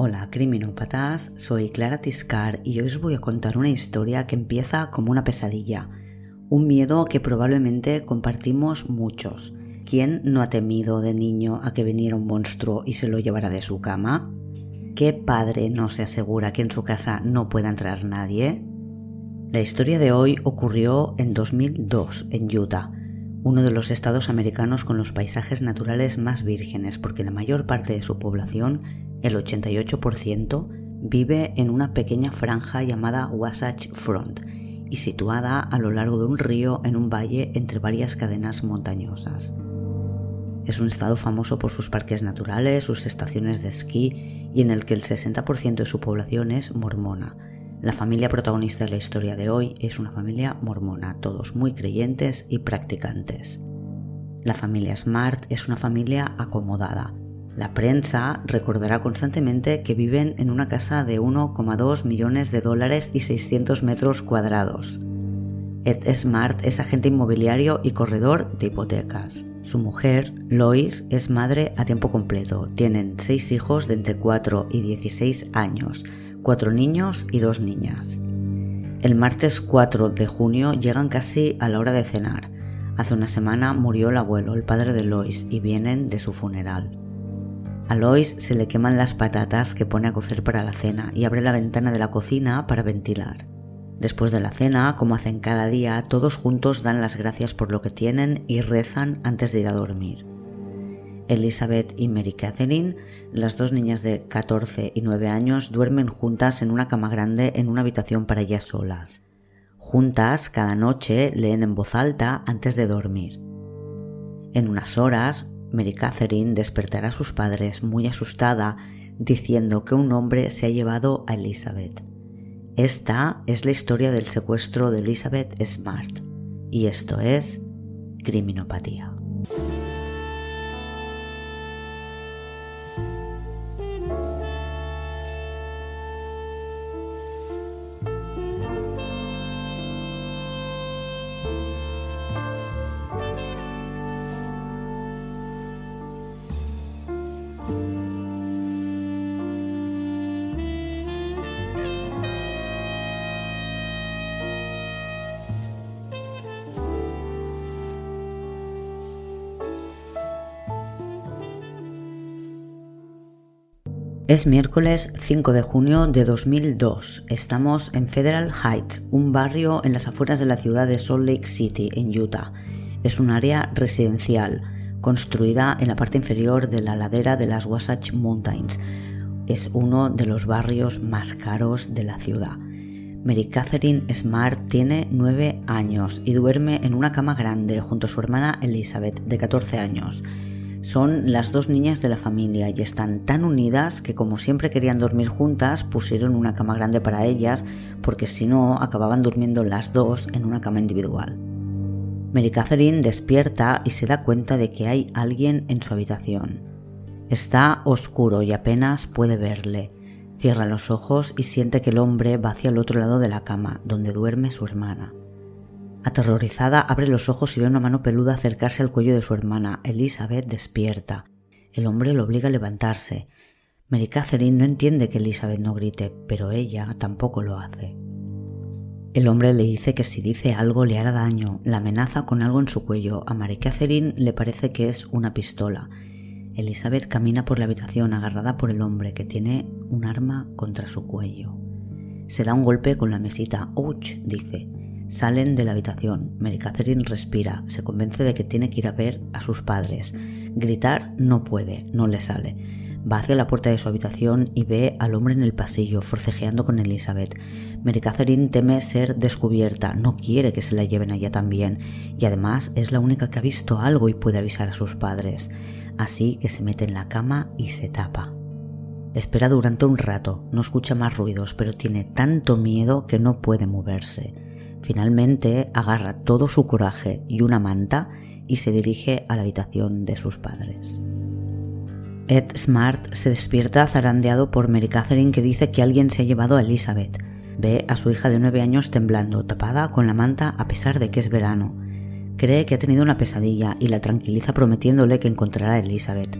Hola criminópatas, soy Clara Tiscar y hoy os voy a contar una historia que empieza como una pesadilla, un miedo que probablemente compartimos muchos. ¿Quién no ha temido de niño a que viniera un monstruo y se lo llevara de su cama? ¿Qué padre no se asegura que en su casa no pueda entrar nadie? La historia de hoy ocurrió en 2002 en Utah, uno de los estados americanos con los paisajes naturales más vírgenes porque la mayor parte de su población, el 88%, vive en una pequeña franja llamada Wasatch Front y situada a lo largo de un río en un valle entre varias cadenas montañosas. Es un estado famoso por sus parques naturales, sus estaciones de esquí y en el que el 60% de su población es mormona, la familia protagonista de la historia de hoy es una familia mormona, todos muy creyentes y practicantes. La familia Smart es una familia acomodada. La prensa recordará constantemente que viven en una casa de 1,2 millones de dólares y 600 metros cuadrados. Ed Smart es agente inmobiliario y corredor de hipotecas. Su mujer, Lois, es madre a tiempo completo. Tienen seis hijos de entre 4 y 16 años cuatro niños y dos niñas. El martes 4 de junio llegan casi a la hora de cenar. Hace una semana murió el abuelo, el padre de Lois, y vienen de su funeral. A Lois se le queman las patatas que pone a cocer para la cena y abre la ventana de la cocina para ventilar. Después de la cena, como hacen cada día, todos juntos dan las gracias por lo que tienen y rezan antes de ir a dormir. Elizabeth y Mary Catherine, las dos niñas de 14 y 9 años, duermen juntas en una cama grande en una habitación para ellas solas. Juntas, cada noche, leen en voz alta antes de dormir. En unas horas, Mary Catherine despertará a sus padres muy asustada, diciendo que un hombre se ha llevado a Elizabeth. Esta es la historia del secuestro de Elizabeth Smart, y esto es criminopatía. Es miércoles 5 de junio de 2002. Estamos en Federal Heights, un barrio en las afueras de la ciudad de Salt Lake City, en Utah. Es un área residencial, construida en la parte inferior de la ladera de las Wasatch Mountains. Es uno de los barrios más caros de la ciudad. Mary Catherine Smart tiene 9 años y duerme en una cama grande junto a su hermana Elizabeth, de 14 años. Son las dos niñas de la familia y están tan unidas que como siempre querían dormir juntas, pusieron una cama grande para ellas porque si no acababan durmiendo las dos en una cama individual. Mary Catherine despierta y se da cuenta de que hay alguien en su habitación. Está oscuro y apenas puede verle. Cierra los ojos y siente que el hombre va hacia el otro lado de la cama, donde duerme su hermana. Aterrorizada, abre los ojos y ve una mano peluda acercarse al cuello de su hermana. Elizabeth despierta. El hombre lo obliga a levantarse. Mary Catherine no entiende que Elizabeth no grite, pero ella tampoco lo hace. El hombre le dice que si dice algo le hará daño, la amenaza con algo en su cuello. A Mary Catherine le parece que es una pistola. Elizabeth camina por la habitación agarrada por el hombre que tiene un arma contra su cuello. Se da un golpe con la mesita. ¡Ouch! dice. Salen de la habitación. Mary Catherine respira, se convence de que tiene que ir a ver a sus padres. Gritar no puede, no le sale. Va hacia la puerta de su habitación y ve al hombre en el pasillo, forcejeando con Elizabeth. Mary Catherine teme ser descubierta, no quiere que se la lleven allá también, y además es la única que ha visto algo y puede avisar a sus padres. Así que se mete en la cama y se tapa. Espera durante un rato, no escucha más ruidos, pero tiene tanto miedo que no puede moverse. Finalmente agarra todo su coraje y una manta y se dirige a la habitación de sus padres. Ed Smart se despierta zarandeado por Mary Catherine que dice que alguien se ha llevado a Elizabeth. Ve a su hija de nueve años temblando, tapada con la manta a pesar de que es verano. Cree que ha tenido una pesadilla y la tranquiliza prometiéndole que encontrará a Elizabeth.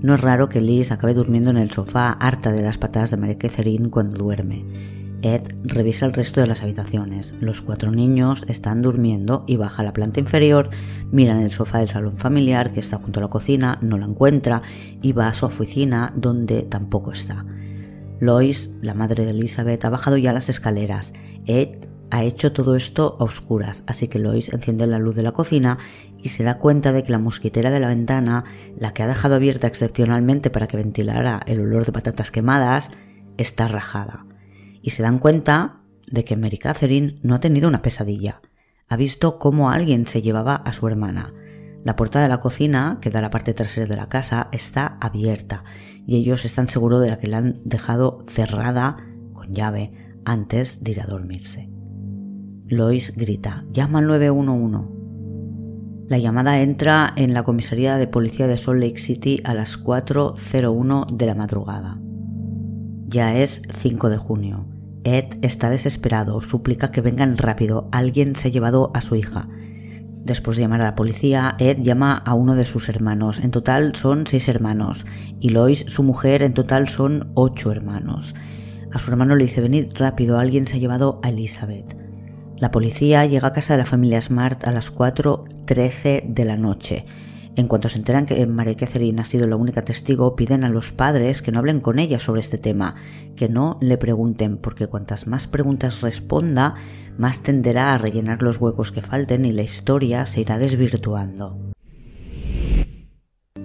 No es raro que Liz acabe durmiendo en el sofá harta de las patadas de Mary Catherine cuando duerme. Ed revisa el resto de las habitaciones. Los cuatro niños están durmiendo y baja a la planta inferior, mira en el sofá del salón familiar que está junto a la cocina, no la encuentra y va a su oficina donde tampoco está. Lois, la madre de Elizabeth, ha bajado ya las escaleras. Ed ha hecho todo esto a oscuras, así que Lois enciende la luz de la cocina y se da cuenta de que la mosquitera de la ventana, la que ha dejado abierta excepcionalmente para que ventilara el olor de patatas quemadas, está rajada y se dan cuenta de que Mary Catherine no ha tenido una pesadilla. Ha visto cómo alguien se llevaba a su hermana. La puerta de la cocina, que da a la parte trasera de la casa, está abierta y ellos están seguros de que la han dejado cerrada con llave antes de ir a dormirse. Lois grita, llama al 911. La llamada entra en la comisaría de policía de Salt Lake City a las 4.01 de la madrugada. Ya es 5 de junio. Ed está desesperado, suplica que vengan rápido, alguien se ha llevado a su hija. Después de llamar a la policía, Ed llama a uno de sus hermanos. En total son seis hermanos. Y Lois, su mujer, en total son ocho hermanos. A su hermano le dice, venid rápido, alguien se ha llevado a Elizabeth. La policía llega a casa de la familia Smart a las 4.13 de la noche. En cuanto se enteran que María Catherine ha sido la única testigo, piden a los padres que no hablen con ella sobre este tema, que no le pregunten, porque cuantas más preguntas responda, más tenderá a rellenar los huecos que falten y la historia se irá desvirtuando.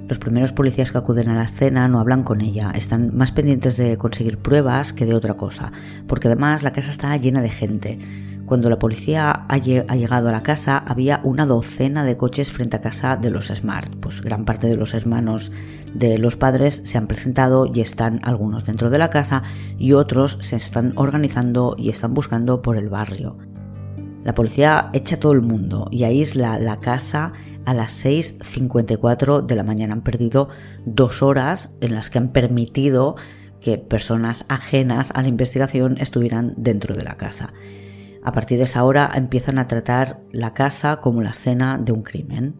Los primeros policías que acuden a la escena no hablan con ella, están más pendientes de conseguir pruebas que de otra cosa, porque además la casa está llena de gente. Cuando la policía ha llegado a la casa había una docena de coches frente a casa de los Smart. Pues gran parte de los hermanos de los padres se han presentado y están algunos dentro de la casa y otros se están organizando y están buscando por el barrio. La policía echa a todo el mundo y aísla la casa a las 6.54 de la mañana. Han perdido dos horas en las que han permitido que personas ajenas a la investigación estuvieran dentro de la casa. A partir de esa hora empiezan a tratar la casa como la escena de un crimen.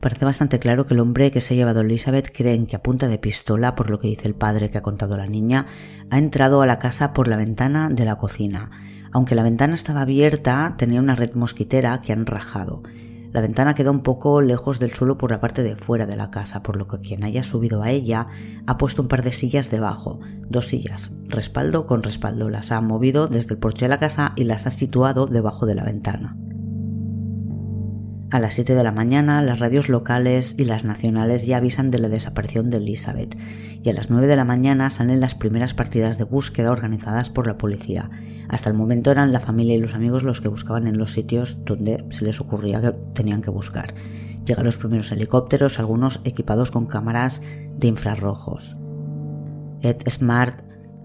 Parece bastante claro que el hombre que se ha llevado a Elizabeth creen que a punta de pistola, por lo que dice el padre que ha contado la niña, ha entrado a la casa por la ventana de la cocina. Aunque la ventana estaba abierta, tenía una red mosquitera que han rajado. La ventana queda un poco lejos del suelo por la parte de fuera de la casa, por lo que quien haya subido a ella ha puesto un par de sillas debajo, dos sillas, respaldo con respaldo, las ha movido desde el porche de la casa y las ha situado debajo de la ventana. A las 7 de la mañana, las radios locales y las nacionales ya avisan de la desaparición de Elizabeth, y a las 9 de la mañana salen las primeras partidas de búsqueda organizadas por la policía, hasta el momento eran la familia y los amigos los que buscaban en los sitios donde se les ocurría que tenían que buscar. Llegan los primeros helicópteros, algunos equipados con cámaras de infrarrojos. Ed Smart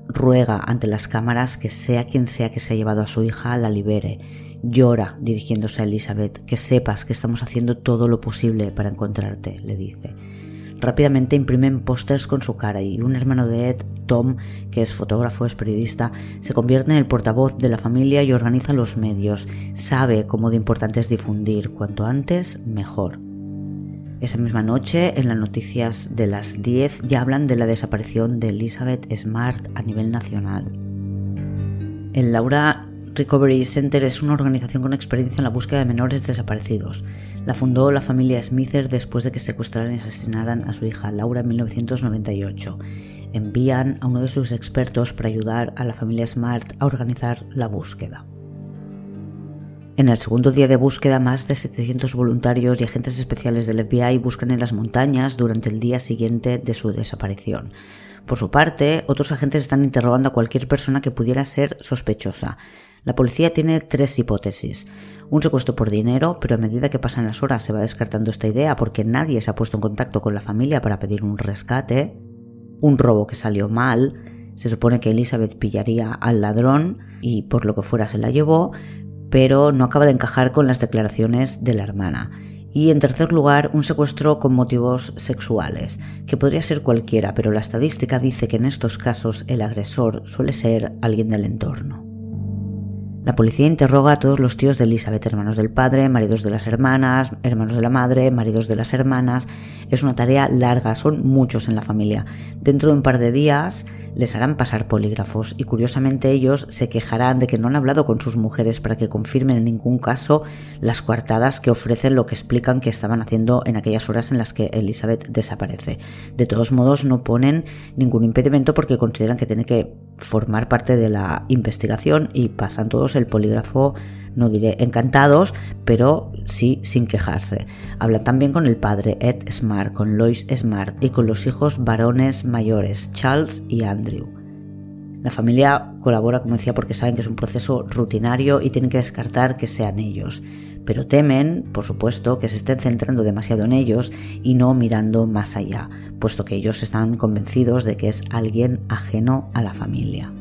ruega ante las cámaras que sea quien sea que se ha llevado a su hija la libere. Llora dirigiéndose a Elizabeth, que sepas que estamos haciendo todo lo posible para encontrarte, le dice. Rápidamente imprimen pósters con su cara y un hermano de Ed, Tom, que es fotógrafo, es periodista, se convierte en el portavoz de la familia y organiza los medios. Sabe cómo de importante es difundir, cuanto antes, mejor. Esa misma noche, en las noticias de las 10, ya hablan de la desaparición de Elizabeth Smart a nivel nacional. El Laura Recovery Center es una organización con experiencia en la búsqueda de menores desaparecidos. La fundó la familia Smither después de que secuestraran y asesinaran a su hija Laura en 1998. Envían a uno de sus expertos para ayudar a la familia Smart a organizar la búsqueda. En el segundo día de búsqueda, más de 700 voluntarios y agentes especiales del FBI buscan en las montañas durante el día siguiente de su desaparición. Por su parte, otros agentes están interrogando a cualquier persona que pudiera ser sospechosa. La policía tiene tres hipótesis. Un secuestro por dinero, pero a medida que pasan las horas se va descartando esta idea porque nadie se ha puesto en contacto con la familia para pedir un rescate. Un robo que salió mal. Se supone que Elizabeth pillaría al ladrón y por lo que fuera se la llevó, pero no acaba de encajar con las declaraciones de la hermana. Y en tercer lugar, un secuestro con motivos sexuales, que podría ser cualquiera, pero la estadística dice que en estos casos el agresor suele ser alguien del entorno. La policía interroga a todos los tíos de Elizabeth, hermanos del padre, maridos de las hermanas, hermanos de la madre, maridos de las hermanas. Es una tarea larga, son muchos en la familia. Dentro de un par de días les harán pasar polígrafos y curiosamente ellos se quejarán de que no han hablado con sus mujeres para que confirmen en ningún caso las coartadas que ofrecen lo que explican que estaban haciendo en aquellas horas en las que Elizabeth desaparece. De todos modos no ponen ningún impedimento porque consideran que tiene que formar parte de la investigación y pasan todos el polígrafo no diré encantados, pero sí sin quejarse. Hablan también con el padre Ed Smart, con Lois Smart y con los hijos varones mayores, Charles y Andrew. La familia colabora, como decía, porque saben que es un proceso rutinario y tienen que descartar que sean ellos. Pero temen, por supuesto, que se estén centrando demasiado en ellos y no mirando más allá, puesto que ellos están convencidos de que es alguien ajeno a la familia.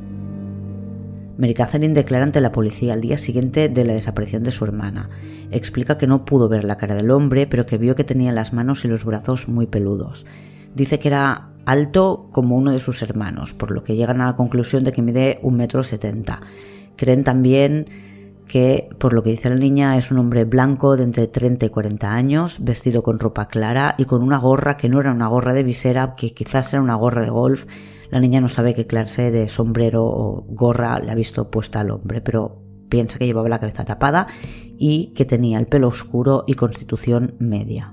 Mary Catherine declara ante la policía al día siguiente de la desaparición de su hermana. Explica que no pudo ver la cara del hombre, pero que vio que tenía las manos y los brazos muy peludos. Dice que era alto como uno de sus hermanos, por lo que llegan a la conclusión de que mide un metro setenta. Creen también que, por lo que dice la niña, es un hombre blanco de entre 30 y 40 años, vestido con ropa clara y con una gorra que no era una gorra de visera, que quizás era una gorra de golf la niña no sabe qué clase de sombrero o gorra le ha visto puesta al hombre, pero piensa que llevaba la cabeza tapada y que tenía el pelo oscuro y constitución media.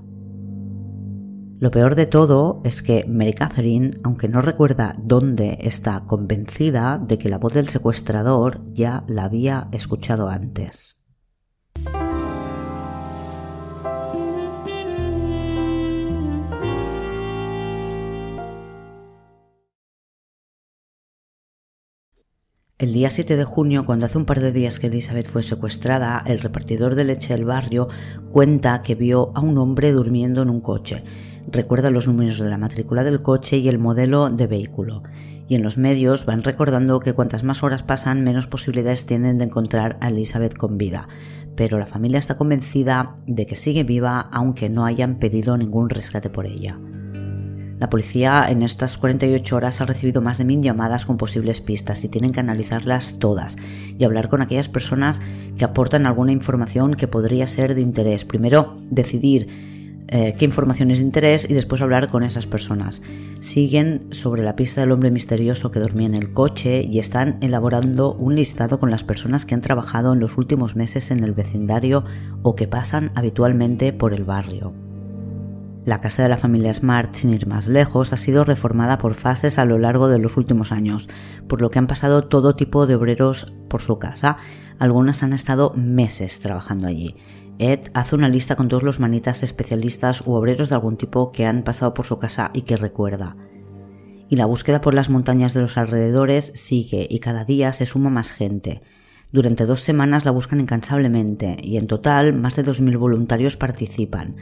Lo peor de todo es que Mary Catherine, aunque no recuerda dónde, está convencida de que la voz del secuestrador ya la había escuchado antes. El día 7 de junio, cuando hace un par de días que Elizabeth fue secuestrada, el repartidor de leche del barrio cuenta que vio a un hombre durmiendo en un coche. Recuerda los números de la matrícula del coche y el modelo de vehículo. Y en los medios van recordando que cuantas más horas pasan, menos posibilidades tienen de encontrar a Elizabeth con vida. Pero la familia está convencida de que sigue viva aunque no hayan pedido ningún rescate por ella. La policía en estas 48 horas ha recibido más de mil llamadas con posibles pistas y tienen que analizarlas todas y hablar con aquellas personas que aportan alguna información que podría ser de interés. Primero, decidir eh, qué información es de interés y después hablar con esas personas. Siguen sobre la pista del hombre misterioso que dormía en el coche y están elaborando un listado con las personas que han trabajado en los últimos meses en el vecindario o que pasan habitualmente por el barrio. La casa de la familia Smart, sin ir más lejos, ha sido reformada por fases a lo largo de los últimos años, por lo que han pasado todo tipo de obreros por su casa. Algunas han estado meses trabajando allí. Ed hace una lista con todos los manitas especialistas u obreros de algún tipo que han pasado por su casa y que recuerda. Y la búsqueda por las montañas de los alrededores sigue y cada día se suma más gente. Durante dos semanas la buscan incansablemente y en total más de 2.000 voluntarios participan.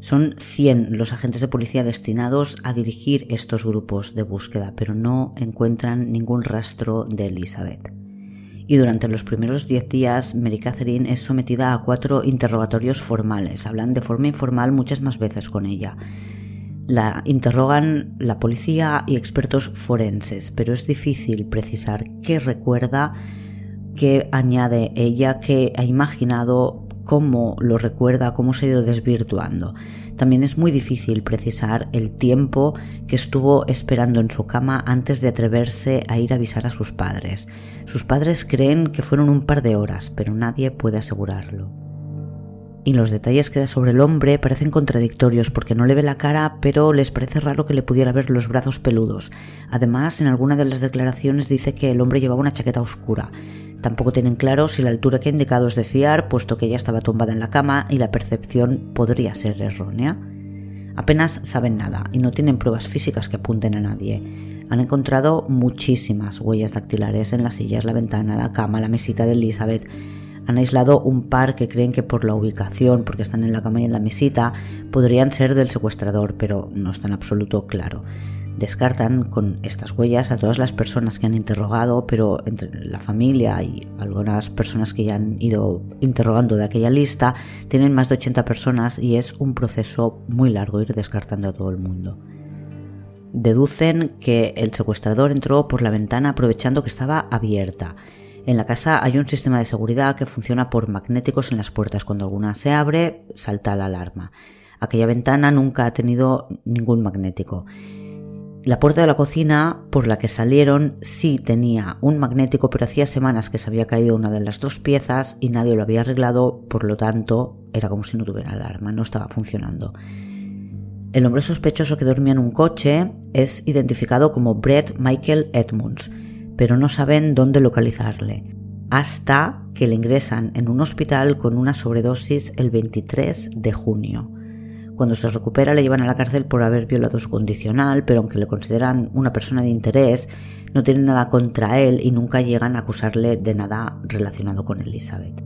Son 100 los agentes de policía destinados a dirigir estos grupos de búsqueda, pero no encuentran ningún rastro de Elizabeth. Y durante los primeros 10 días, Mary Catherine es sometida a cuatro interrogatorios formales. Hablan de forma informal muchas más veces con ella. La interrogan la policía y expertos forenses, pero es difícil precisar qué recuerda, qué añade ella, qué ha imaginado cómo lo recuerda, cómo se ha ido desvirtuando. También es muy difícil precisar el tiempo que estuvo esperando en su cama antes de atreverse a ir a avisar a sus padres. Sus padres creen que fueron un par de horas, pero nadie puede asegurarlo. Y los detalles que da sobre el hombre parecen contradictorios porque no le ve la cara, pero les parece raro que le pudiera ver los brazos peludos. Además, en alguna de las declaraciones dice que el hombre llevaba una chaqueta oscura. Tampoco tienen claro si la altura que ha indicado es de fiar, puesto que ella estaba tumbada en la cama y la percepción podría ser errónea. Apenas saben nada y no tienen pruebas físicas que apunten a nadie. Han encontrado muchísimas huellas dactilares en las sillas, la ventana, la cama, la mesita de Elizabeth. Han aislado un par que creen que por la ubicación, porque están en la cama y en la mesita, podrían ser del secuestrador, pero no está en absoluto claro descartan con estas huellas a todas las personas que han interrogado, pero entre la familia y algunas personas que ya han ido interrogando de aquella lista, tienen más de 80 personas y es un proceso muy largo ir descartando a todo el mundo. Deducen que el secuestrador entró por la ventana aprovechando que estaba abierta. En la casa hay un sistema de seguridad que funciona por magnéticos en las puertas. Cuando alguna se abre, salta la alarma. Aquella ventana nunca ha tenido ningún magnético. La puerta de la cocina por la que salieron sí tenía un magnético, pero hacía semanas que se había caído una de las dos piezas y nadie lo había arreglado, por lo tanto era como si no tuviera alarma, no estaba funcionando. El hombre sospechoso que dormía en un coche es identificado como Brett Michael Edmunds pero no saben dónde localizarle, hasta que le ingresan en un hospital con una sobredosis el 23 de junio. Cuando se recupera le llevan a la cárcel por haber violado su condicional, pero aunque le consideran una persona de interés, no tienen nada contra él y nunca llegan a acusarle de nada relacionado con Elizabeth.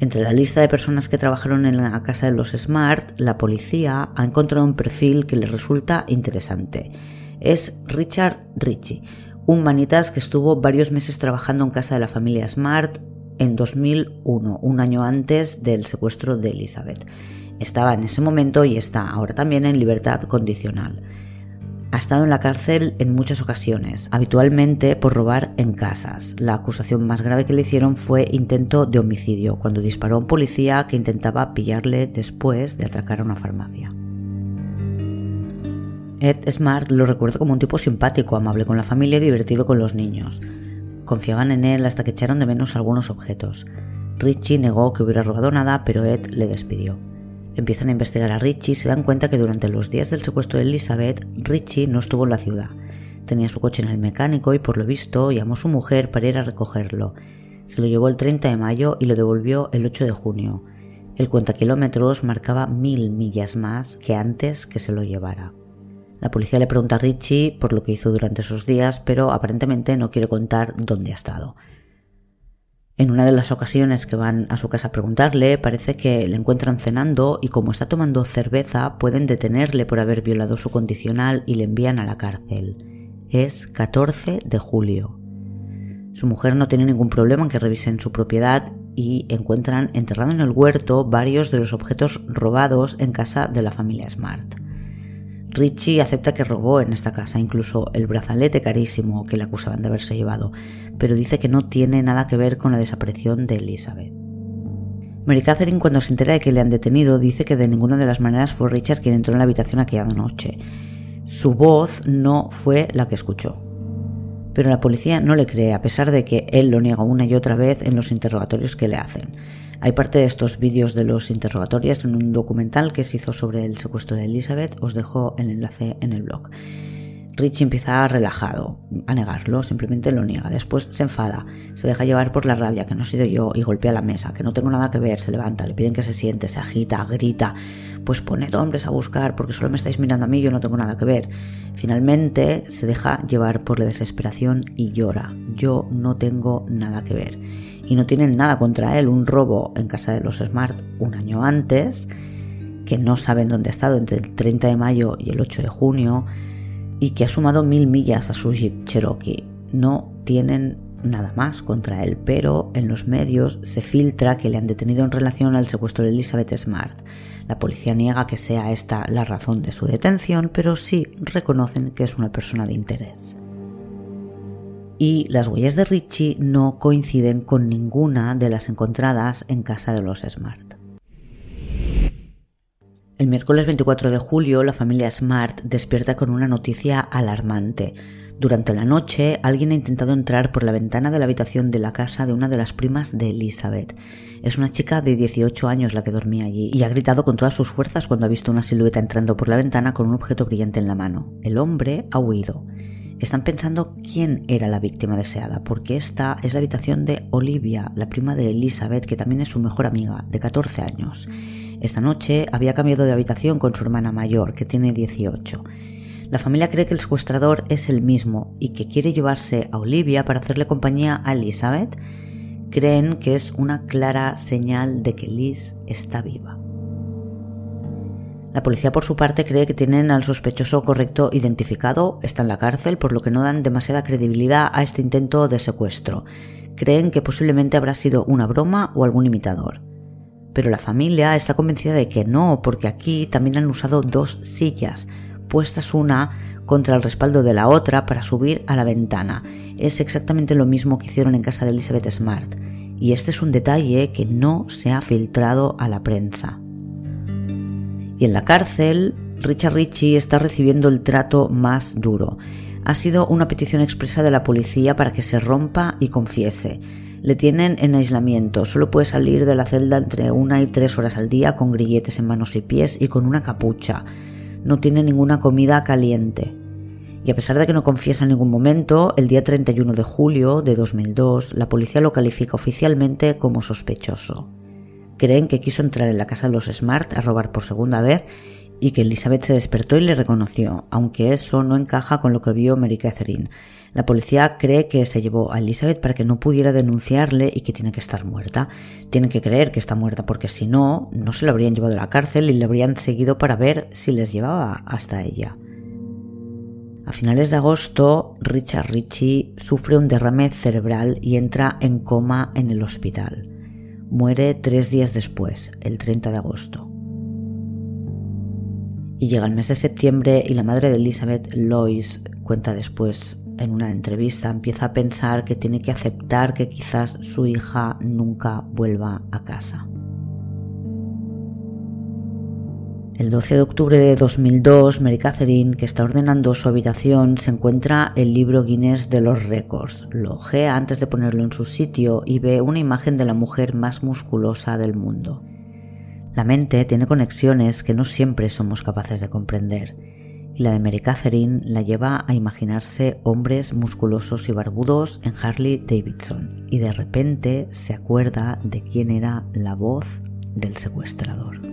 Entre la lista de personas que trabajaron en la casa de los Smart, la policía ha encontrado un perfil que les resulta interesante. Es Richard Ritchie, un manitas que estuvo varios meses trabajando en casa de la familia Smart en 2001, un año antes del secuestro de Elizabeth. Estaba en ese momento y está ahora también en libertad condicional. Ha estado en la cárcel en muchas ocasiones, habitualmente por robar en casas. La acusación más grave que le hicieron fue intento de homicidio, cuando disparó a un policía que intentaba pillarle después de atracar a una farmacia. Ed Smart lo recuerda como un tipo simpático, amable con la familia y divertido con los niños. Confiaban en él hasta que echaron de menos algunos objetos. Richie negó que hubiera robado nada, pero Ed le despidió. Empiezan a investigar a Richie y se dan cuenta que durante los días del secuestro de Elizabeth, Richie no estuvo en la ciudad. Tenía su coche en el mecánico y por lo visto llamó a su mujer para ir a recogerlo. Se lo llevó el 30 de mayo y lo devolvió el 8 de junio. El cuenta kilómetros marcaba mil millas más que antes que se lo llevara. La policía le pregunta a Richie por lo que hizo durante esos días, pero aparentemente no quiere contar dónde ha estado. En una de las ocasiones que van a su casa a preguntarle, parece que le encuentran cenando y como está tomando cerveza, pueden detenerle por haber violado su condicional y le envían a la cárcel. Es 14 de julio. Su mujer no tiene ningún problema en que revisen su propiedad y encuentran enterrado en el huerto varios de los objetos robados en casa de la familia Smart. Richie acepta que robó en esta casa, incluso el brazalete carísimo que le acusaban de haberse llevado, pero dice que no tiene nada que ver con la desaparición de Elizabeth. Mary Catherine, cuando se entera de que le han detenido, dice que de ninguna de las maneras fue Richard quien entró en la habitación aquella noche. Su voz no fue la que escuchó. Pero la policía no le cree, a pesar de que él lo niega una y otra vez en los interrogatorios que le hacen. Hay parte de estos vídeos de los interrogatorios en un documental que se hizo sobre el secuestro de Elizabeth. Os dejo el enlace en el blog. Richie empieza relajado a negarlo, simplemente lo niega. Después se enfada, se deja llevar por la rabia, que no he sido yo, y golpea la mesa, que no tengo nada que ver, se levanta, le piden que se siente, se agita, grita. Pues poned hombres a buscar, porque solo me estáis mirando a mí, yo no tengo nada que ver. Finalmente se deja llevar por la desesperación y llora. Yo no tengo nada que ver y no tienen nada contra él. Un robo en casa de los Smart un año antes, que no saben dónde ha estado entre el 30 de mayo y el 8 de junio, y que ha sumado mil millas a su Jeep Cherokee. No tienen nada más contra él, pero en los medios se filtra que le han detenido en relación al secuestro de Elizabeth Smart. La policía niega que sea esta la razón de su detención, pero sí reconocen que es una persona de interés y las huellas de Richie no coinciden con ninguna de las encontradas en casa de los Smart. El miércoles 24 de julio la familia Smart despierta con una noticia alarmante. Durante la noche alguien ha intentado entrar por la ventana de la habitación de la casa de una de las primas de Elizabeth. Es una chica de 18 años la que dormía allí y ha gritado con todas sus fuerzas cuando ha visto una silueta entrando por la ventana con un objeto brillante en la mano. El hombre ha huido están pensando quién era la víctima deseada, porque esta es la habitación de Olivia, la prima de Elizabeth, que también es su mejor amiga, de 14 años. Esta noche había cambiado de habitación con su hermana mayor, que tiene 18. La familia cree que el secuestrador es el mismo y que quiere llevarse a Olivia para hacerle compañía a Elizabeth. Creen que es una clara señal de que Liz está viva. La policía por su parte cree que tienen al sospechoso correcto identificado, está en la cárcel, por lo que no dan demasiada credibilidad a este intento de secuestro. Creen que posiblemente habrá sido una broma o algún imitador. Pero la familia está convencida de que no, porque aquí también han usado dos sillas. puestas una contra el respaldo de la otra para subir a la ventana. Es exactamente lo mismo que hicieron en casa de Elizabeth Smart. Y este es un detalle que no se ha filtrado a la prensa. Y en la cárcel, Richard Ritchie está recibiendo el trato más duro. Ha sido una petición expresa de la policía para que se rompa y confiese. Le tienen en aislamiento, solo puede salir de la celda entre una y tres horas al día con grilletes en manos y pies y con una capucha. No tiene ninguna comida caliente. Y a pesar de que no confiesa en ningún momento, el día 31 de julio de 2002 la policía lo califica oficialmente como sospechoso. Creen que quiso entrar en la casa de los Smart a robar por segunda vez y que Elizabeth se despertó y le reconoció, aunque eso no encaja con lo que vio Mary Catherine. La policía cree que se llevó a Elizabeth para que no pudiera denunciarle y que tiene que estar muerta. Tienen que creer que está muerta porque si no, no se la habrían llevado a la cárcel y le habrían seguido para ver si les llevaba hasta ella. A finales de agosto, Richard Ritchie sufre un derrame cerebral y entra en coma en el hospital. Muere tres días después, el 30 de agosto. Y llega el mes de septiembre y la madre de Elizabeth, Lois, cuenta después en una entrevista, empieza a pensar que tiene que aceptar que quizás su hija nunca vuelva a casa. El 12 de octubre de 2002, Mary Catherine, que está ordenando su habitación, se encuentra el libro Guinness de los récords. Lo ojea antes de ponerlo en su sitio y ve una imagen de la mujer más musculosa del mundo. La mente tiene conexiones que no siempre somos capaces de comprender y la de Mary Catherine la lleva a imaginarse hombres musculosos y barbudos en Harley Davidson y de repente se acuerda de quién era la voz del secuestrador.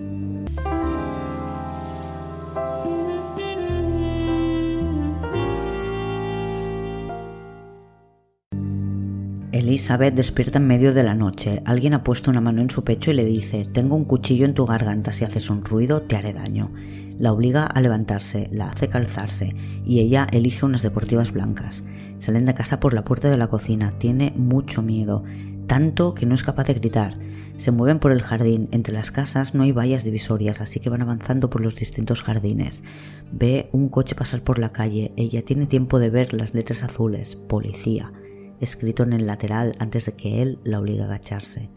Elizabeth despierta en medio de la noche. Alguien ha puesto una mano en su pecho y le dice, tengo un cuchillo en tu garganta, si haces un ruido te haré daño. La obliga a levantarse, la hace calzarse y ella elige unas deportivas blancas. Salen de casa por la puerta de la cocina, tiene mucho miedo, tanto que no es capaz de gritar. Se mueven por el jardín, entre las casas no hay vallas divisorias, así que van avanzando por los distintos jardines. Ve un coche pasar por la calle, ella tiene tiempo de ver las letras azules, policía escrito en el lateral antes de que él la obligue a agacharse.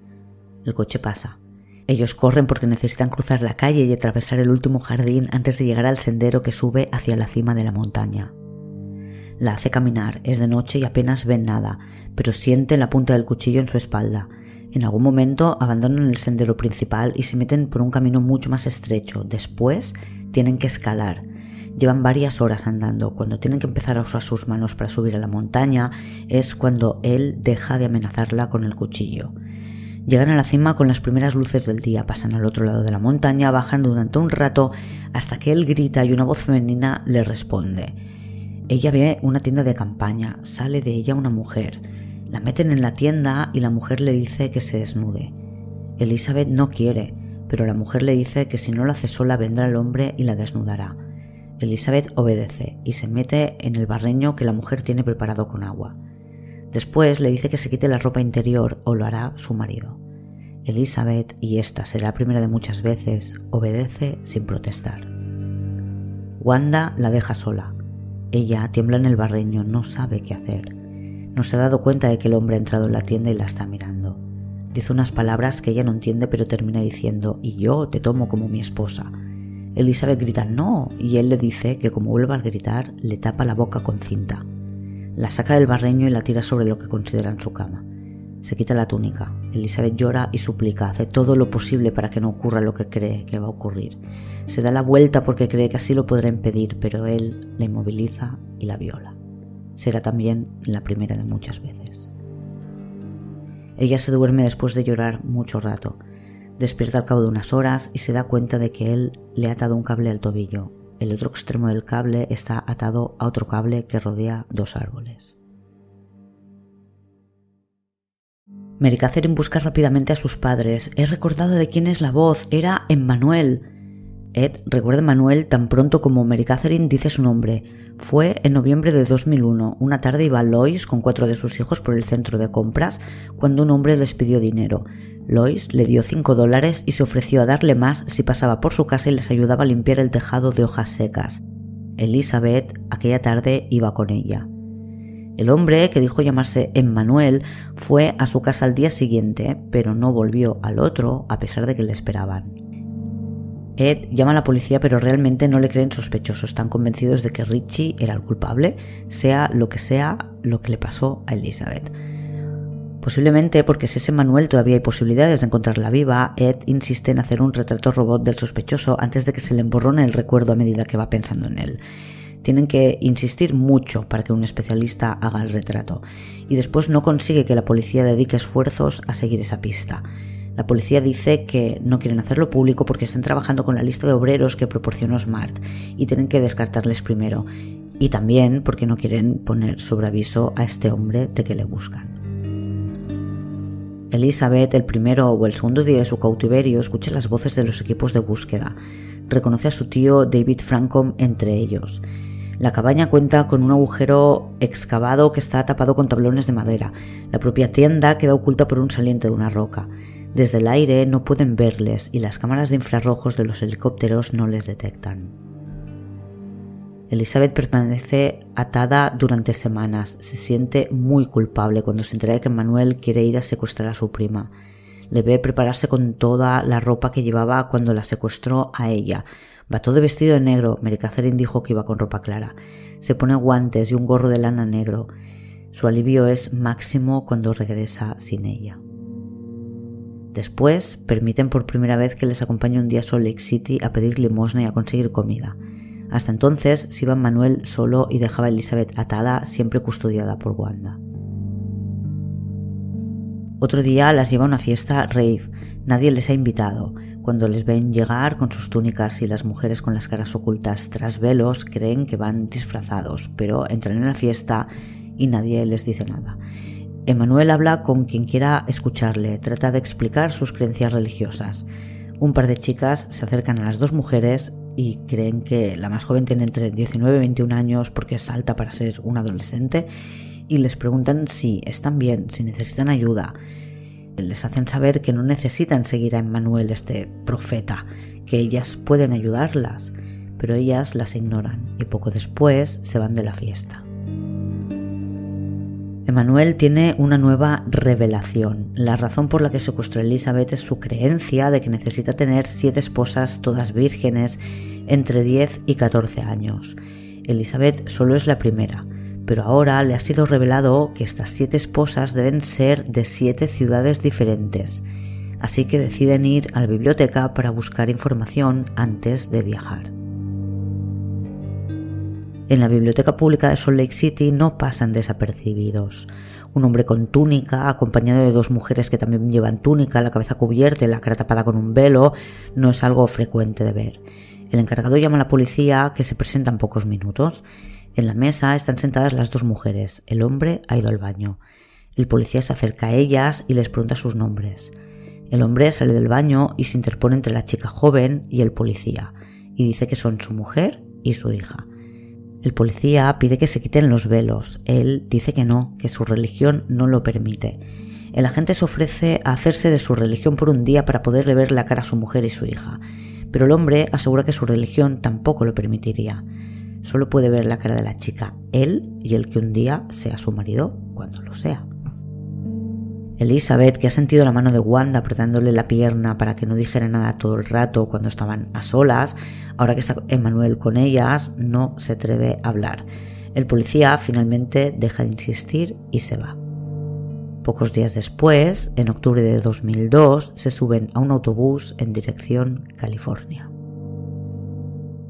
El coche pasa. Ellos corren porque necesitan cruzar la calle y atravesar el último jardín antes de llegar al sendero que sube hacia la cima de la montaña. La hace caminar, es de noche y apenas ven nada, pero siente la punta del cuchillo en su espalda. En algún momento abandonan el sendero principal y se meten por un camino mucho más estrecho. Después tienen que escalar, Llevan varias horas andando. Cuando tienen que empezar a usar sus manos para subir a la montaña es cuando él deja de amenazarla con el cuchillo. Llegan a la cima con las primeras luces del día, pasan al otro lado de la montaña, bajan durante un rato hasta que él grita y una voz femenina le responde. Ella ve una tienda de campaña, sale de ella una mujer. La meten en la tienda y la mujer le dice que se desnude. Elizabeth no quiere, pero la mujer le dice que si no lo hace sola vendrá el hombre y la desnudará. Elizabeth obedece y se mete en el barreño que la mujer tiene preparado con agua. Después le dice que se quite la ropa interior o lo hará su marido. Elizabeth, y esta será la primera de muchas veces, obedece sin protestar. Wanda la deja sola. Ella tiembla en el barreño, no sabe qué hacer. No se ha dado cuenta de que el hombre ha entrado en la tienda y la está mirando. Dice unas palabras que ella no entiende pero termina diciendo, y yo te tomo como mi esposa. Elizabeth grita no y él le dice que como vuelva a gritar le tapa la boca con cinta. La saca del barreño y la tira sobre lo que consideran su cama. Se quita la túnica. Elizabeth llora y suplica, hace todo lo posible para que no ocurra lo que cree que va a ocurrir. Se da la vuelta porque cree que así lo podrá impedir, pero él la inmoviliza y la viola. Será también la primera de muchas veces. Ella se duerme después de llorar mucho rato. Despierta al cabo de unas horas y se da cuenta de que él le ha atado un cable al tobillo. El otro extremo del cable está atado a otro cable que rodea dos árboles. Mary Catherine busca rápidamente a sus padres. He recordado de quién es la voz. Era Emmanuel. Ed recuerda a Manuel tan pronto como Mary Catherine dice su nombre. Fue en noviembre de 2001. Una tarde iba Lois con cuatro de sus hijos por el centro de compras cuando un hombre les pidió dinero. Lois le dio cinco dólares y se ofreció a darle más si pasaba por su casa y les ayudaba a limpiar el tejado de hojas secas. Elizabeth aquella tarde iba con ella. El hombre, que dijo llamarse Emmanuel, fue a su casa al día siguiente, pero no volvió al otro a pesar de que le esperaban. Ed llama a la policía pero realmente no le creen sospechoso, están convencidos de que Richie era el culpable, sea lo que sea lo que le pasó a Elizabeth. Posiblemente porque si ese Manuel todavía hay posibilidades de encontrarla viva, Ed insiste en hacer un retrato robot del sospechoso antes de que se le emborrone el recuerdo a medida que va pensando en él. Tienen que insistir mucho para que un especialista haga el retrato, y después no consigue que la policía dedique esfuerzos a seguir esa pista. La policía dice que no quieren hacerlo público porque están trabajando con la lista de obreros que proporcionó Smart y tienen que descartarles primero, y también porque no quieren poner sobre aviso a este hombre de que le buscan. Elizabeth, el primero o el segundo día de su cautiverio, escucha las voces de los equipos de búsqueda. Reconoce a su tío David Francom entre ellos. La cabaña cuenta con un agujero excavado que está tapado con tablones de madera. La propia tienda queda oculta por un saliente de una roca. Desde el aire no pueden verles y las cámaras de infrarrojos de los helicópteros no les detectan. Elizabeth permanece atada durante semanas. Se siente muy culpable cuando se entera de que Manuel quiere ir a secuestrar a su prima. Le ve prepararse con toda la ropa que llevaba cuando la secuestró a ella. Va todo vestido de negro. Mary Catherine dijo que iba con ropa clara. Se pone guantes y un gorro de lana negro. Su alivio es máximo cuando regresa sin ella. Después permiten por primera vez que les acompañe un día a Salt Lake City a pedir limosna y a conseguir comida. Hasta entonces se iba Manuel solo y dejaba a Elizabeth atada, siempre custodiada por Wanda. Otro día las lleva a una fiesta rave. Nadie les ha invitado. Cuando les ven llegar con sus túnicas y las mujeres con las caras ocultas tras velos, creen que van disfrazados, pero entran en la fiesta y nadie les dice nada. Emanuel habla con quien quiera escucharle, trata de explicar sus creencias religiosas. Un par de chicas se acercan a las dos mujeres y creen que la más joven tiene entre 19 y 21 años porque es alta para ser un adolescente y les preguntan si están bien, si necesitan ayuda. Les hacen saber que no necesitan seguir a Emmanuel, este profeta, que ellas pueden ayudarlas, pero ellas las ignoran y poco después se van de la fiesta. Emanuel tiene una nueva revelación. La razón por la que secuestró a Elizabeth es su creencia de que necesita tener siete esposas, todas vírgenes, entre 10 y 14 años. Elizabeth solo es la primera, pero ahora le ha sido revelado que estas siete esposas deben ser de siete ciudades diferentes, así que deciden ir a la biblioteca para buscar información antes de viajar. En la biblioteca pública de Salt Lake City no pasan desapercibidos. Un hombre con túnica, acompañado de dos mujeres que también llevan túnica, la cabeza cubierta y la cara tapada con un velo, no es algo frecuente de ver. El encargado llama a la policía, que se presenta en pocos minutos. En la mesa están sentadas las dos mujeres. El hombre ha ido al baño. El policía se acerca a ellas y les pregunta sus nombres. El hombre sale del baño y se interpone entre la chica joven y el policía, y dice que son su mujer y su hija. El policía pide que se quiten los velos. Él dice que no, que su religión no lo permite. El agente se ofrece a hacerse de su religión por un día para poderle ver la cara a su mujer y su hija pero el hombre asegura que su religión tampoco lo permitiría. Solo puede ver la cara de la chica, él y el que un día sea su marido cuando lo sea. Elizabeth, que ha sentido la mano de Wanda apretándole la pierna para que no dijera nada todo el rato cuando estaban a solas, ahora que está Emmanuel con ellas, no se atreve a hablar. El policía finalmente deja de insistir y se va. Pocos días después, en octubre de 2002, se suben a un autobús en dirección California.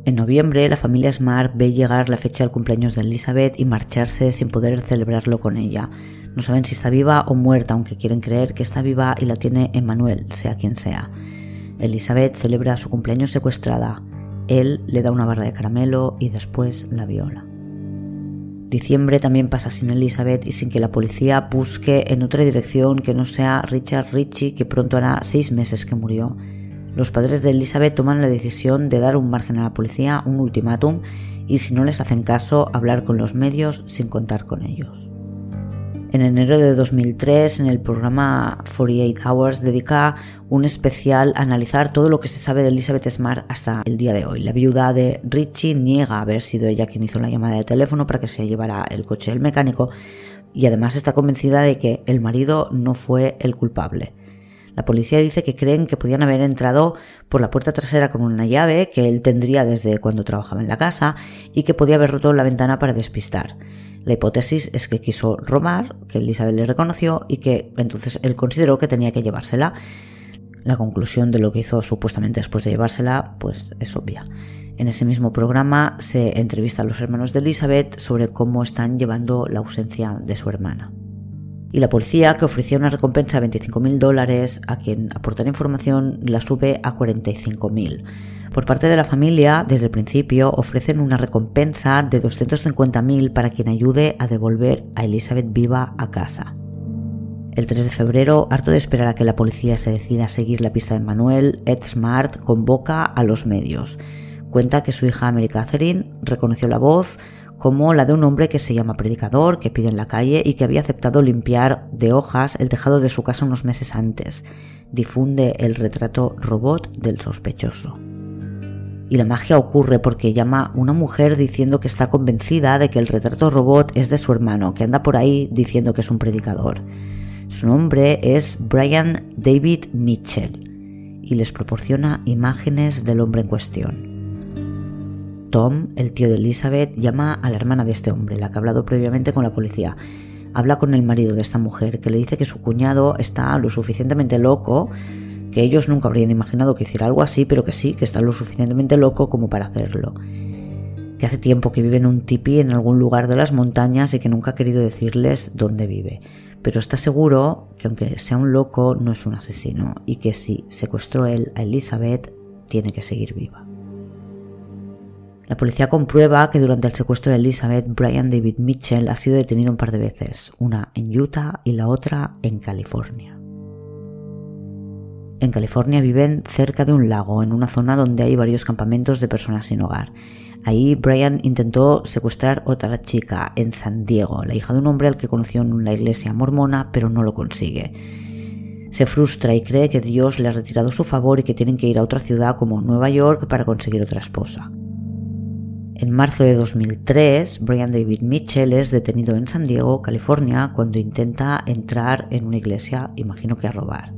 En noviembre, la familia Smart ve llegar la fecha del cumpleaños de Elizabeth y marcharse sin poder celebrarlo con ella. No saben si está viva o muerta, aunque quieren creer que está viva y la tiene Emmanuel, sea quien sea. Elizabeth celebra su cumpleaños secuestrada. Él le da una barra de caramelo y después la viola. Diciembre también pasa sin Elizabeth y sin que la policía busque en otra dirección que no sea Richard Ritchie, que pronto hará seis meses que murió. Los padres de Elizabeth toman la decisión de dar un margen a la policía, un ultimátum, y si no les hacen caso, hablar con los medios sin contar con ellos. En enero de 2003, en el programa 48 Hours, dedica un especial a analizar todo lo que se sabe de Elizabeth Smart hasta el día de hoy. La viuda de Richie niega haber sido ella quien hizo la llamada de teléfono para que se llevara el coche del mecánico y además está convencida de que el marido no fue el culpable. La policía dice que creen que podían haber entrado por la puerta trasera con una llave que él tendría desde cuando trabajaba en la casa y que podía haber roto la ventana para despistar. La hipótesis es que quiso robar, que Elizabeth le reconoció y que entonces él consideró que tenía que llevársela. La conclusión de lo que hizo supuestamente después de llevársela, pues es obvia. En ese mismo programa se entrevista a los hermanos de Elizabeth sobre cómo están llevando la ausencia de su hermana. Y la policía, que ofrecía una recompensa de 25.000 dólares a quien aportara información, la sube a 45.000 por parte de la familia, desde el principio, ofrecen una recompensa de 250.000 para quien ayude a devolver a Elizabeth viva a casa. El 3 de febrero, harto de esperar a que la policía se decida a seguir la pista de Manuel, Ed Smart convoca a los medios. Cuenta que su hija Mary Catherine reconoció la voz como la de un hombre que se llama predicador, que pide en la calle y que había aceptado limpiar de hojas el tejado de su casa unos meses antes. Difunde el retrato robot del sospechoso y la magia ocurre porque llama una mujer diciendo que está convencida de que el retrato robot es de su hermano, que anda por ahí diciendo que es un predicador. Su nombre es Brian David Mitchell y les proporciona imágenes del hombre en cuestión. Tom, el tío de Elizabeth, llama a la hermana de este hombre, la que ha hablado previamente con la policía. Habla con el marido de esta mujer, que le dice que su cuñado está lo suficientemente loco que ellos nunca habrían imaginado que hiciera algo así, pero que sí, que está lo suficientemente loco como para hacerlo. Que hace tiempo que vive en un tipi en algún lugar de las montañas y que nunca ha querido decirles dónde vive. Pero está seguro que aunque sea un loco, no es un asesino y que si secuestró él a Elizabeth, tiene que seguir viva. La policía comprueba que durante el secuestro de Elizabeth, Brian David Mitchell ha sido detenido un par de veces, una en Utah y la otra en California. En California viven cerca de un lago, en una zona donde hay varios campamentos de personas sin hogar. Ahí Brian intentó secuestrar otra chica en San Diego, la hija de un hombre al que conoció en la iglesia mormona, pero no lo consigue. Se frustra y cree que Dios le ha retirado su favor y que tienen que ir a otra ciudad como Nueva York para conseguir otra esposa. En marzo de 2003, Brian David Mitchell es detenido en San Diego, California, cuando intenta entrar en una iglesia, imagino que a robar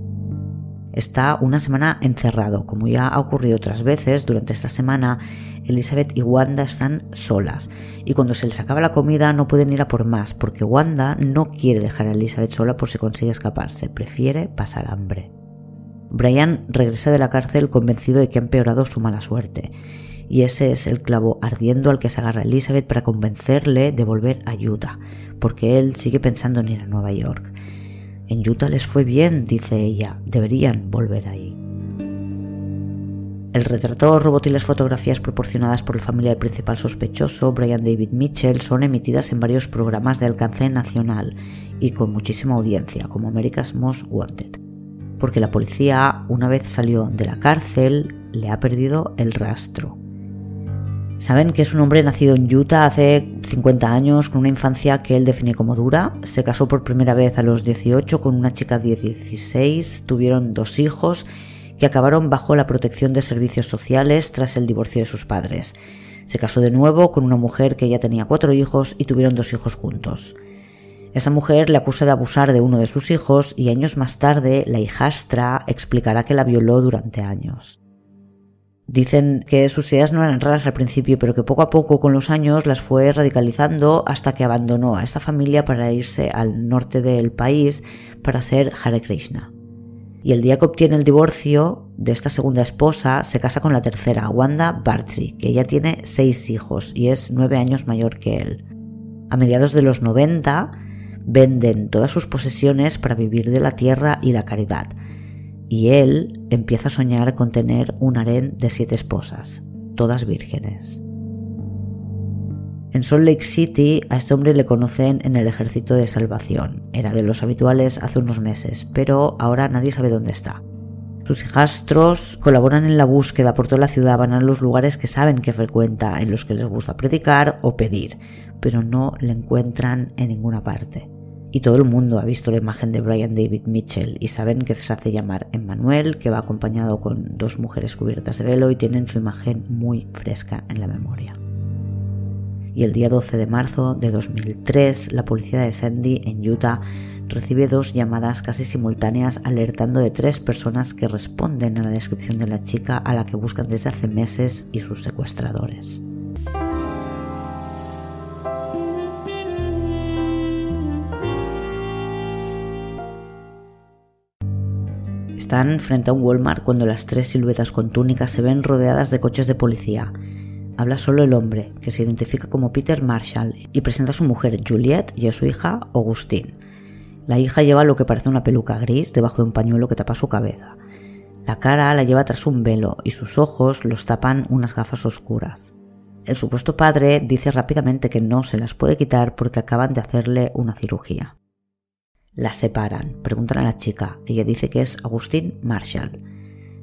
está una semana encerrado. Como ya ha ocurrido otras veces, durante esta semana Elizabeth y Wanda están solas y cuando se les acaba la comida no pueden ir a por más porque Wanda no quiere dejar a Elizabeth sola por si consigue escaparse, prefiere pasar hambre. Brian regresa de la cárcel convencido de que ha empeorado su mala suerte y ese es el clavo ardiendo al que se agarra Elizabeth para convencerle de volver a Utah, porque él sigue pensando en ir a Nueva York. En Utah les fue bien, dice ella, deberían volver ahí. El retrato robot y las fotografías proporcionadas por el familiar principal sospechoso, Brian David Mitchell, son emitidas en varios programas de alcance nacional y con muchísima audiencia, como America's Most Wanted. Porque la policía, una vez salió de la cárcel, le ha perdido el rastro. Saben que es un hombre nacido en Utah hace 50 años, con una infancia que él define como dura. Se casó por primera vez a los 18 con una chica de 16, tuvieron dos hijos que acabaron bajo la protección de servicios sociales tras el divorcio de sus padres. Se casó de nuevo con una mujer que ya tenía cuatro hijos y tuvieron dos hijos juntos. Esa mujer le acusa de abusar de uno de sus hijos y años más tarde la hijastra explicará que la violó durante años. Dicen que sus ideas no eran raras al principio, pero que poco a poco con los años las fue radicalizando hasta que abandonó a esta familia para irse al norte del país para ser Hare Krishna. Y el día que obtiene el divorcio de esta segunda esposa, se casa con la tercera, Wanda Bartzi, que ella tiene seis hijos y es nueve años mayor que él. A mediados de los 90 venden todas sus posesiones para vivir de la tierra y la caridad y él empieza a soñar con tener un harén de siete esposas, todas vírgenes. En Salt Lake City a este hombre le conocen en el ejército de salvación. Era de los habituales hace unos meses, pero ahora nadie sabe dónde está. Sus hijastros colaboran en la búsqueda por toda la ciudad, van a los lugares que saben que frecuenta, en los que les gusta predicar o pedir, pero no le encuentran en ninguna parte Y todo el mundo ha visto la imagen de Brian David Mitchell y saben que se hace llamar Emmanuel, que va acompañado con dos mujeres cubiertas de velo y tienen su imagen muy fresca en la memoria. Y el día 12 de marzo de 2003, la policía de Sandy en Utah recibe dos llamadas casi simultáneas alertando de tres personas que responden a la descripción de la chica a la que buscan desde hace meses y sus secuestradores. Están frente a un Walmart cuando las tres siluetas con túnicas se ven rodeadas de coches de policía. Habla solo el hombre, que se identifica como Peter Marshall, y presenta a su mujer Juliette y a su hija Augustine. La hija lleva lo que parece una peluca gris debajo de un pañuelo que tapa su cabeza. La cara la lleva tras un velo y sus ojos los tapan unas gafas oscuras. El supuesto padre dice rápidamente que no se las puede quitar porque acaban de hacerle una cirugía. Las separan, preguntan a la chica. Ella dice que es Agustín Marshall.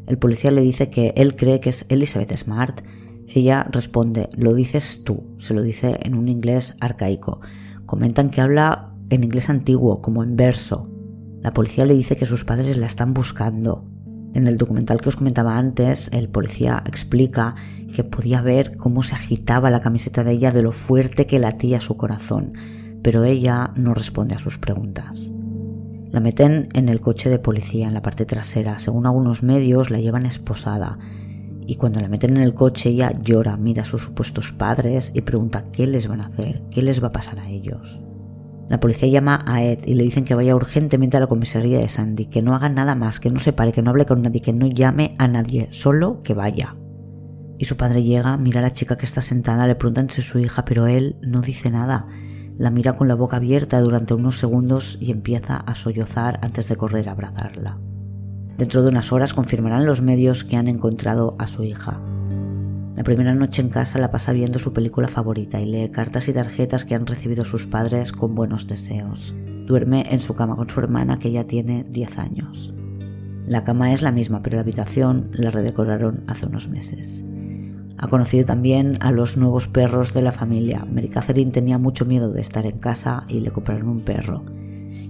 El policía le dice que él cree que es Elizabeth Smart. Ella responde, lo dices tú, se lo dice en un inglés arcaico. Comentan que habla en inglés antiguo, como en verso. La policía le dice que sus padres la están buscando. En el documental que os comentaba antes, el policía explica que podía ver cómo se agitaba la camiseta de ella de lo fuerte que latía su corazón, pero ella no responde a sus preguntas. La meten en el coche de policía en la parte trasera. Según algunos medios, la llevan esposada. Y cuando la meten en el coche, ella llora, mira a sus supuestos padres y pregunta qué les van a hacer, qué les va a pasar a ellos. La policía llama a Ed y le dicen que vaya urgentemente a la comisaría de Sandy, que no haga nada más, que no se pare, que no hable con nadie, que no llame a nadie, solo que vaya. Y su padre llega, mira a la chica que está sentada, le preguntan si es su hija, pero él no dice nada la mira con la boca abierta durante unos segundos y empieza a sollozar antes de correr a abrazarla. Dentro de unas horas confirmarán los medios que han encontrado a su hija. La primera noche en casa la pasa viendo su película favorita y lee cartas y tarjetas que han recibido sus padres con buenos deseos. Duerme en su cama con su hermana que ya tiene 10 años. La cama es la misma, pero la habitación la redecoraron hace unos meses. Ha conocido también a los nuevos perros de la familia. Mary Catherine tenía mucho miedo de estar en casa y le compraron un perro.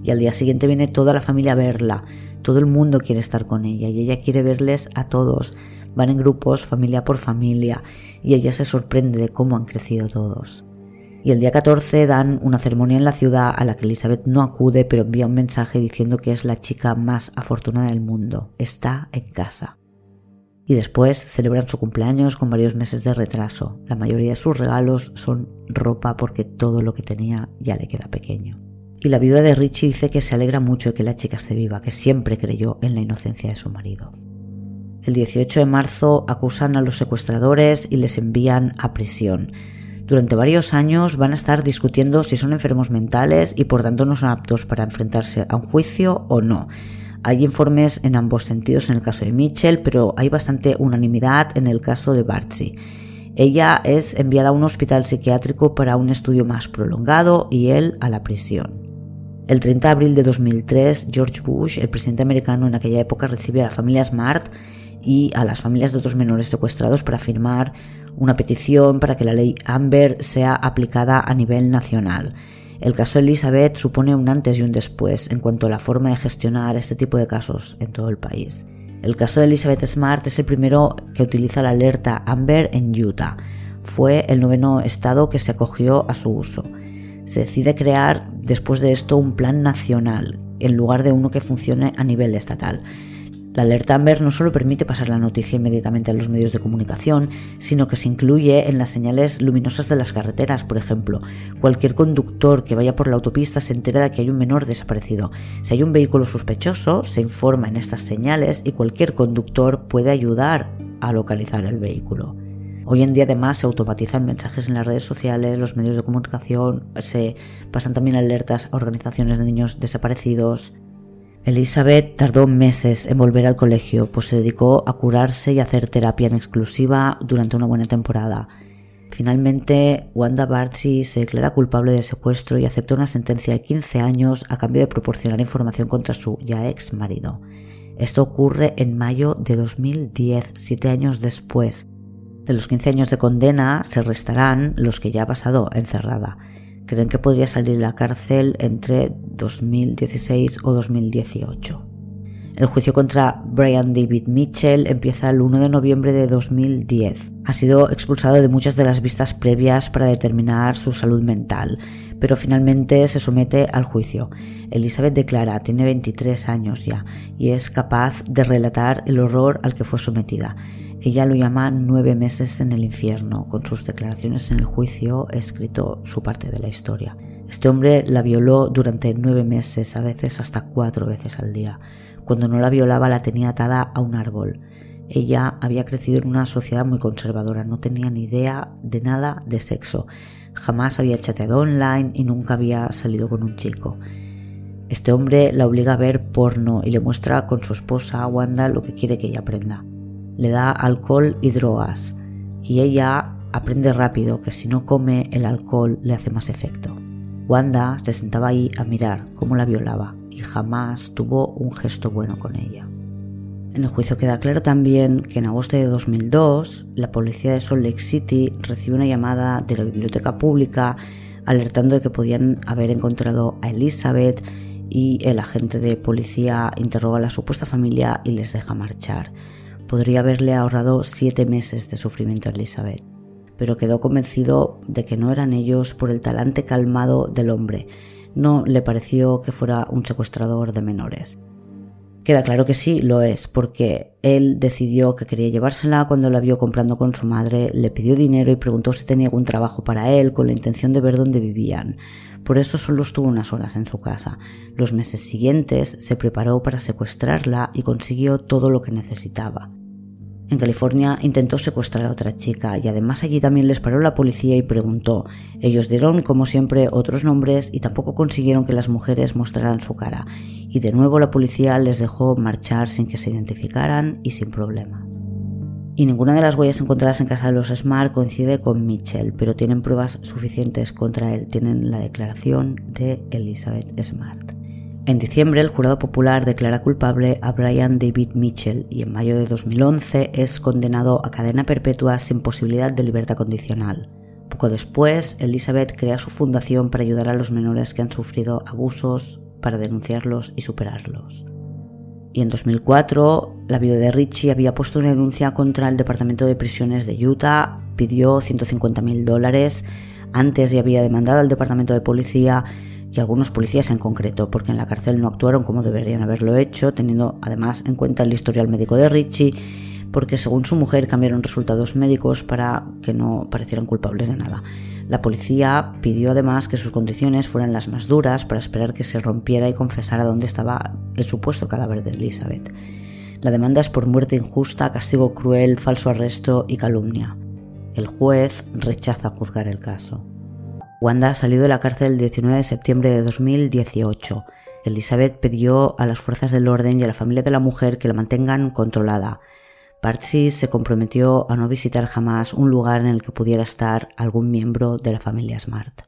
Y al día siguiente viene toda la familia a verla. Todo el mundo quiere estar con ella y ella quiere verles a todos. Van en grupos, familia por familia, y ella se sorprende de cómo han crecido todos. Y el día 14 dan una ceremonia en la ciudad a la que Elizabeth no acude, pero envía un mensaje diciendo que es la chica más afortunada del mundo. Está en casa y después celebran su cumpleaños con varios meses de retraso. La mayoría de sus regalos son ropa porque todo lo que tenía ya le queda pequeño. Y la viuda de Richie dice que se alegra mucho de que la chica esté viva, que siempre creyó en la inocencia de su marido. El 18 de marzo acusan a los secuestradores y les envían a prisión. Durante varios años van a estar discutiendo si son enfermos mentales y por tanto no son aptos para enfrentarse a un juicio o no. Hay informes en ambos sentidos en el caso de Mitchell, pero hay bastante unanimidad en el caso de Bartsy. Ella es enviada a un hospital psiquiátrico para un estudio más prolongado y él a la prisión. El 30 de abril de 2003, George Bush, el presidente americano en aquella época, recibe a la familia Smart y a las familias de otros menores secuestrados para firmar una petición para que la ley Amber sea aplicada a nivel nacional. El caso Elizabeth supone un antes y un después en cuanto a la forma de gestionar este tipo de casos en todo el país. El caso de Elizabeth Smart es el primero que utiliza la alerta Amber en Utah. Fue el noveno estado que se acogió a su uso. Se decide crear después de esto un plan nacional en lugar de uno que funcione a nivel estatal. La alerta Amber no solo permite pasar la noticia inmediatamente a los medios de comunicación, sino que se incluye en las señales luminosas de las carreteras, por ejemplo. Cualquier conductor que vaya por la autopista se entera de que hay un menor desaparecido. Si hay un vehículo sospechoso, se informa en estas señales y cualquier conductor puede ayudar a localizar el vehículo. Hoy en día además se automatizan mensajes en las redes sociales, los medios de comunicación, se pasan también alertas a organizaciones de niños desaparecidos, Elizabeth tardó meses en volver al colegio, pues se dedicó a curarse y hacer terapia en exclusiva durante una buena temporada. Finalmente, Wanda Bartsy se declara culpable de secuestro y aceptó una sentencia de 15 años a cambio de proporcionar información contra su ya ex marido. Esto ocurre en mayo de 2010, siete años después. De los 15 años de condena se restarán los que ya ha pasado encerrada. Creen que podría salir de la cárcel entre 2016 o 2018. El juicio contra Brian David Mitchell empieza el 1 de noviembre de 2010. Ha sido expulsado de muchas de las vistas previas para determinar su salud mental, pero finalmente se somete al juicio. Elizabeth declara, tiene 23 años ya, y es capaz de relatar el horror al que fue sometida. Ella lo llama nueve meses en el infierno. Con sus declaraciones en el juicio he escrito su parte de la historia. Este hombre la violó durante nueve meses, a veces hasta cuatro veces al día. Cuando no la violaba la tenía atada a un árbol. Ella había crecido en una sociedad muy conservadora, no tenía ni idea de nada de sexo. Jamás había chateado online y nunca había salido con un chico. Este hombre la obliga a ver porno y le muestra con su esposa Wanda lo que quiere que ella aprenda. Le da alcohol y drogas y ella aprende rápido que si no come el alcohol le hace más efecto. Wanda se sentaba ahí a mirar cómo la violaba jamás tuvo un gesto bueno con ella. En el juicio queda claro también que en agosto de 2002 la policía de Salt Lake City recibe una llamada de la biblioteca pública alertando de que podían haber encontrado a Elizabeth y el agente de policía interroga a la supuesta familia y les deja marchar. Podría haberle ahorrado siete meses de sufrimiento a Elizabeth, pero quedó convencido de que no eran ellos por el talante calmado del hombre no le pareció que fuera un secuestrador de menores. Queda claro que sí, lo es, porque él decidió que quería llevársela cuando la vio comprando con su madre, le pidió dinero y preguntó si tenía algún trabajo para él con la intención de ver dónde vivían. Por eso solo estuvo unas horas en su casa. Los meses siguientes se preparó para secuestrarla y consiguió todo lo que necesitaba. En California intentó secuestrar a otra chica y además allí también les paró la policía y preguntó. Ellos dieron, como siempre, otros nombres y tampoco consiguieron que las mujeres mostraran su cara. Y de nuevo la policía les dejó marchar sin que se identificaran y sin problemas. Y ninguna de las huellas encontradas en casa de los Smart coincide con Mitchell, pero tienen pruebas suficientes contra él. Tienen la declaración de Elizabeth Smart. En diciembre, el jurado popular declara culpable a Brian David Mitchell y en mayo de 2011 es condenado a cadena perpetua sin posibilidad de libertad condicional. Poco después, Elizabeth crea su fundación para ayudar a los menores que han sufrido abusos, para denunciarlos y superarlos. Y en 2004, la viuda de Richie había puesto una denuncia contra el Departamento de Prisiones de Utah, pidió 150.000 dólares, antes ya había demandado al Departamento de Policía y algunos policías en concreto, porque en la cárcel no actuaron como deberían haberlo hecho, teniendo además en cuenta el historial médico de Richie, porque según su mujer cambiaron resultados médicos para que no parecieran culpables de nada. La policía pidió además que sus condiciones fueran las más duras para esperar que se rompiera y confesara dónde estaba el supuesto cadáver de Elizabeth. La demanda es por muerte injusta, castigo cruel, falso arresto y calumnia. El juez rechaza juzgar el caso. Wanda salió de la cárcel el 19 de septiembre de 2018. Elizabeth pidió a las fuerzas del orden y a la familia de la mujer que la mantengan controlada. Patsy se comprometió a no visitar jamás un lugar en el que pudiera estar algún miembro de la familia Smart.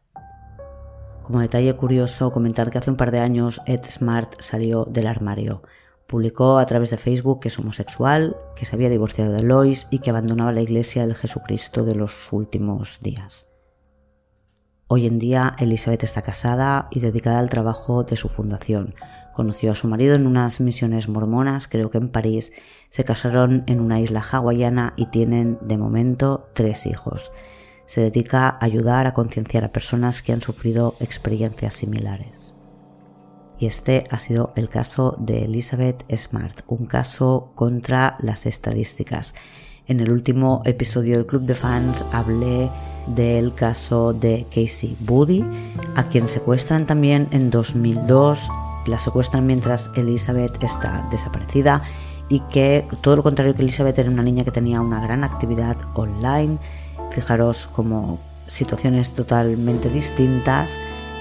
Como detalle curioso, comentar que hace un par de años Ed Smart salió del armario. Publicó a través de Facebook que es homosexual, que se había divorciado de Lois y que abandonaba la iglesia del Jesucristo de los últimos días. Hoy en día Elizabeth está casada y dedicada al trabajo de su fundación. Conoció a su marido en unas misiones mormonas, creo que en París. Se casaron en una isla hawaiana y tienen de momento tres hijos. Se dedica a ayudar a concienciar a personas que han sufrido experiencias similares. Y este ha sido el caso de Elizabeth Smart, un caso contra las estadísticas. En el último episodio del Club de Fans hablé del caso de Casey Booty, a quien secuestran también en 2002. La secuestran mientras Elizabeth está desaparecida y que todo lo contrario que Elizabeth era una niña que tenía una gran actividad online. Fijaros como situaciones totalmente distintas.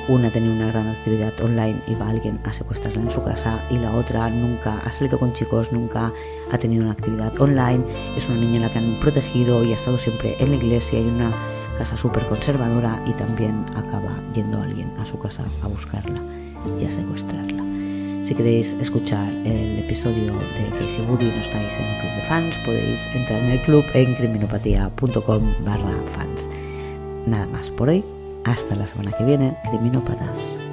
Una tenía una gran actividad online y va alguien a secuestrarla en su casa y la otra nunca ha salido con chicos, nunca ha tenido una actividad online. Es una niña la que han protegido y ha estado siempre en la iglesia y una casa súper conservadora y también acaba yendo alguien a su casa a buscarla y a secuestrarla. Si queréis escuchar el episodio de Casey Woody no estáis en el club de fans, podéis entrar en el club en criminopatía.com barra fans. Nada más por hoy. Hasta la semana que viene, criminópatas.